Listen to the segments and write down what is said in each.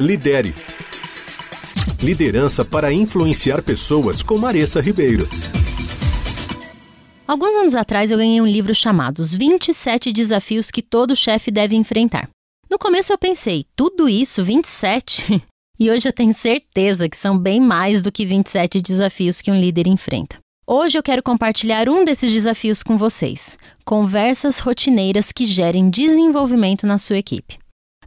Lidere. Liderança para influenciar pessoas com Maressa Ribeiro. Alguns anos atrás eu ganhei um livro chamado Os 27 Desafios que todo chefe deve enfrentar. No começo eu pensei, tudo isso, 27? e hoje eu tenho certeza que são bem mais do que 27 desafios que um líder enfrenta. Hoje eu quero compartilhar um desses desafios com vocês: conversas rotineiras que gerem desenvolvimento na sua equipe.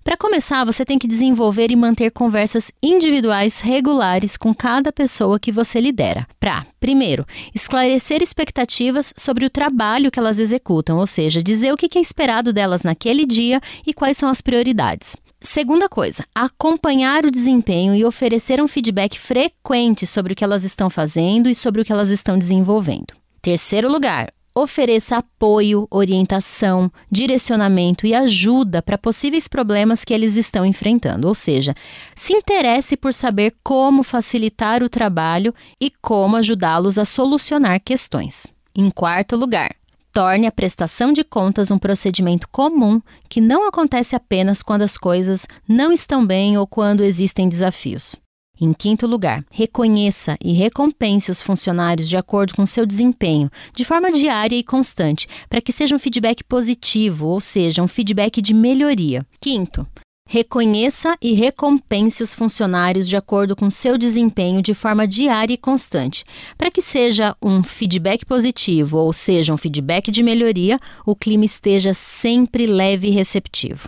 Para começar, você tem que desenvolver e manter conversas individuais regulares com cada pessoa que você lidera. Para, primeiro, esclarecer expectativas sobre o trabalho que elas executam, ou seja, dizer o que é esperado delas naquele dia e quais são as prioridades. Segunda coisa, acompanhar o desempenho e oferecer um feedback frequente sobre o que elas estão fazendo e sobre o que elas estão desenvolvendo. Terceiro lugar, ofereça apoio, orientação, direcionamento e ajuda para possíveis problemas que eles estão enfrentando, ou seja, se interesse por saber como facilitar o trabalho e como ajudá-los a solucionar questões. Em quarto lugar, torne a prestação de contas um procedimento comum que não acontece apenas quando as coisas não estão bem ou quando existem desafios. Em quinto lugar, reconheça e recompense os funcionários de acordo com seu desempenho, de forma diária e constante, para que seja um feedback positivo, ou seja, um feedback de melhoria. Quinto, Reconheça e recompense os funcionários de acordo com seu desempenho de forma diária e constante. Para que seja um feedback positivo ou seja um feedback de melhoria, o clima esteja sempre leve e receptivo.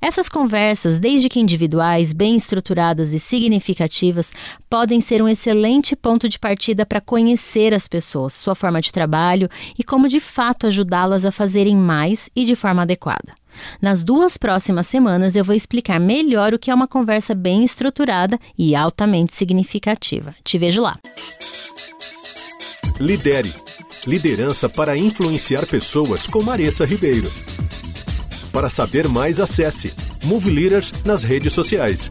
Essas conversas, desde que individuais, bem estruturadas e significativas, podem ser um excelente ponto de partida para conhecer as pessoas, sua forma de trabalho e como de fato ajudá-las a fazerem mais e de forma adequada. Nas duas próximas semanas eu vou explicar melhor o que é uma conversa bem estruturada e altamente significativa. Te vejo lá. Lidere. Liderança para influenciar pessoas com Maressa Ribeiro. Para saber mais, acesse Move Leaders nas redes sociais.